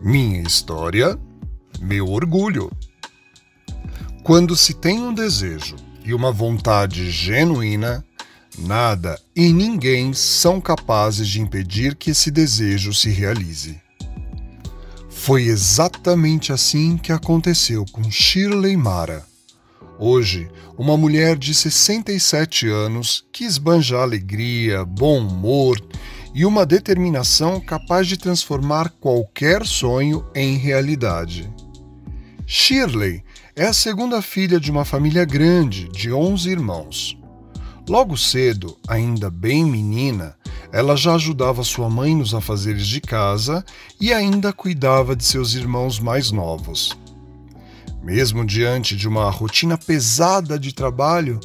Minha história, meu orgulho. Quando se tem um desejo e uma vontade genuína, nada e ninguém são capazes de impedir que esse desejo se realize. Foi exatamente assim que aconteceu com Shirley Mara. Hoje, uma mulher de 67 anos que esbanja alegria, bom humor e uma determinação capaz de transformar qualquer sonho em realidade. Shirley é a segunda filha de uma família grande de 11 irmãos. Logo cedo, ainda bem menina, ela já ajudava sua mãe nos afazeres de casa e ainda cuidava de seus irmãos mais novos. Mesmo diante de uma rotina pesada de trabalho,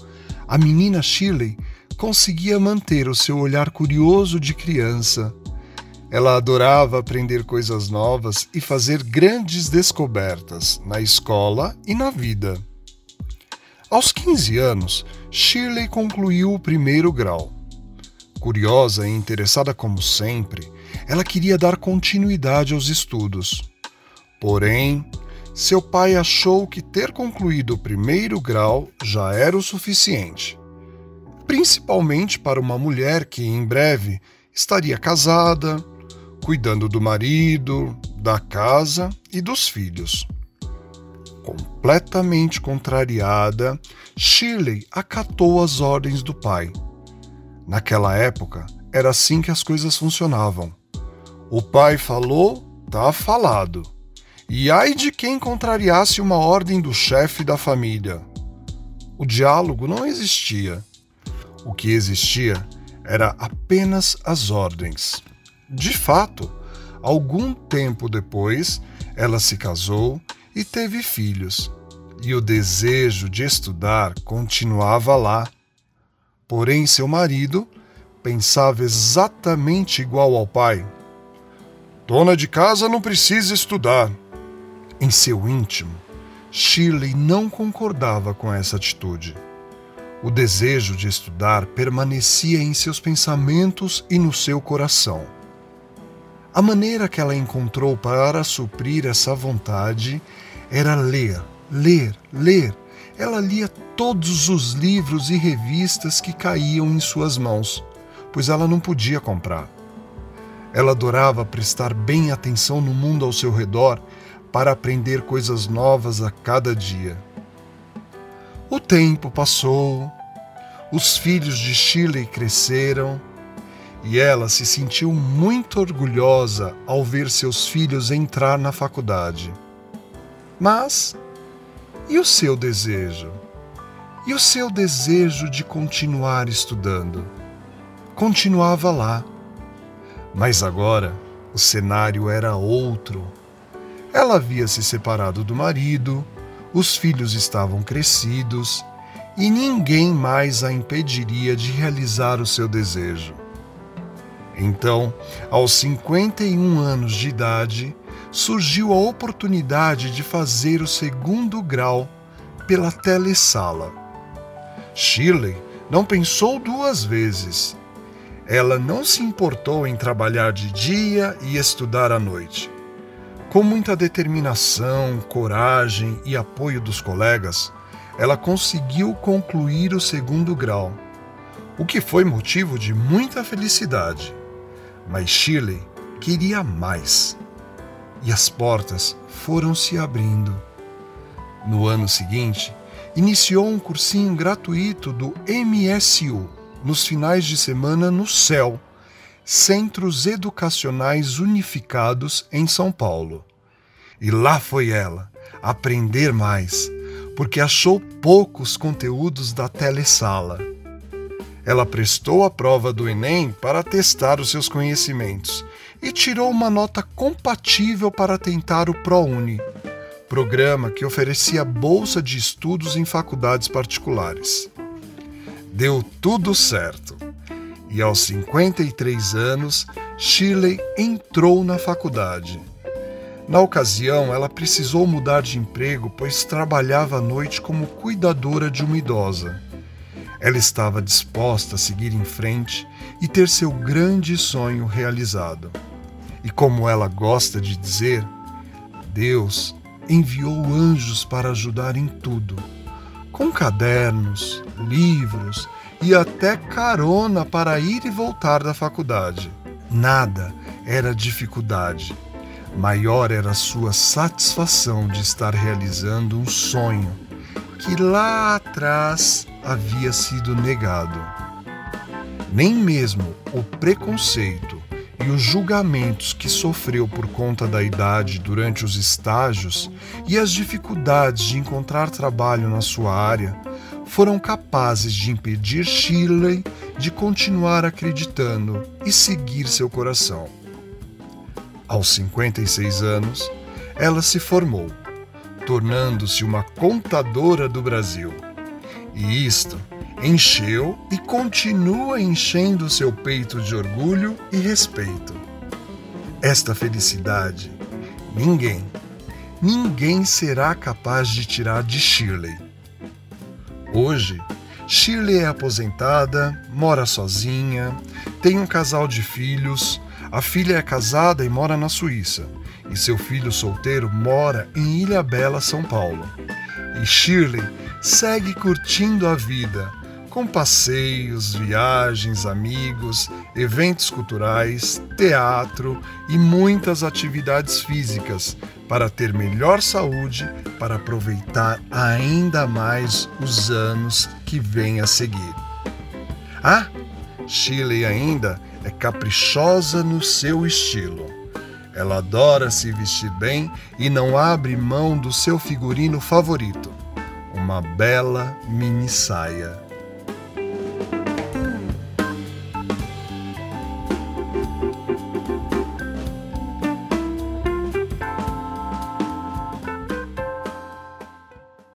a menina Shirley conseguia manter o seu olhar curioso de criança. Ela adorava aprender coisas novas e fazer grandes descobertas na escola e na vida. Aos 15 anos, Shirley concluiu o primeiro grau. Curiosa e interessada como sempre, ela queria dar continuidade aos estudos. Porém, seu pai achou que ter concluído o primeiro grau já era o suficiente principalmente para uma mulher que em breve estaria casada, cuidando do marido, da casa e dos filhos. Completamente contrariada, Shirley acatou as ordens do pai. Naquela época, era assim que as coisas funcionavam. O pai falou, tá falado. E ai de quem contrariasse uma ordem do chefe da família. O diálogo não existia. O que existia era apenas as ordens. De fato, algum tempo depois, ela se casou e teve filhos, e o desejo de estudar continuava lá. Porém, seu marido pensava exatamente igual ao pai. Dona de casa não precisa estudar. Em seu íntimo, Shirley não concordava com essa atitude. O desejo de estudar permanecia em seus pensamentos e no seu coração. A maneira que ela encontrou para suprir essa vontade era ler, ler, ler. Ela lia todos os livros e revistas que caíam em suas mãos, pois ela não podia comprar. Ela adorava prestar bem atenção no mundo ao seu redor para aprender coisas novas a cada dia. O tempo passou, os filhos de Shirley cresceram e ela se sentiu muito orgulhosa ao ver seus filhos entrar na faculdade. Mas e o seu desejo? E o seu desejo de continuar estudando? Continuava lá. Mas agora o cenário era outro. Ela havia se separado do marido, os filhos estavam crescidos e ninguém mais a impediria de realizar o seu desejo. Então, aos 51 anos de idade, surgiu a oportunidade de fazer o segundo grau pela telesala. Shirley não pensou duas vezes. Ela não se importou em trabalhar de dia e estudar à noite. Com muita determinação, coragem e apoio dos colegas, ela conseguiu concluir o segundo grau, o que foi motivo de muita felicidade. Mas Shirley queria mais. E as portas foram se abrindo. No ano seguinte, iniciou um cursinho gratuito do MSU nos finais de semana no CEL Centros Educacionais Unificados em São Paulo. E lá foi ela, aprender mais, porque achou poucos conteúdos da telesala. Ela prestou a prova do Enem para testar os seus conhecimentos e tirou uma nota compatível para tentar o ProUni, programa que oferecia bolsa de estudos em faculdades particulares. Deu tudo certo e aos 53 anos, Shirley entrou na faculdade. Na ocasião, ela precisou mudar de emprego, pois trabalhava à noite como cuidadora de uma idosa. Ela estava disposta a seguir em frente e ter seu grande sonho realizado. E como ela gosta de dizer, Deus enviou anjos para ajudar em tudo, com cadernos, livros e até carona para ir e voltar da faculdade. Nada era dificuldade. Maior era sua satisfação de estar realizando um sonho que lá atrás havia sido negado. Nem mesmo o preconceito e os julgamentos que sofreu por conta da idade durante os estágios e as dificuldades de encontrar trabalho na sua área foram capazes de impedir Shirley de continuar acreditando e seguir seu coração. Aos 56 anos, ela se formou, tornando-se uma contadora do Brasil. E isto encheu e continua enchendo seu peito de orgulho e respeito. Esta felicidade, ninguém, ninguém será capaz de tirar de Shirley. Hoje, Shirley é aposentada, mora sozinha, tem um casal de filhos, a filha é casada e mora na Suíça, e seu filho solteiro mora em Ilha Bela, São Paulo. E Shirley segue curtindo a vida com passeios, viagens, amigos, eventos culturais, teatro e muitas atividades físicas para ter melhor saúde, para aproveitar ainda mais os anos que vêm a seguir. Ah, Shirley ainda é caprichosa no seu estilo. Ela adora se vestir bem e não abre mão do seu figurino favorito, uma bela mini saia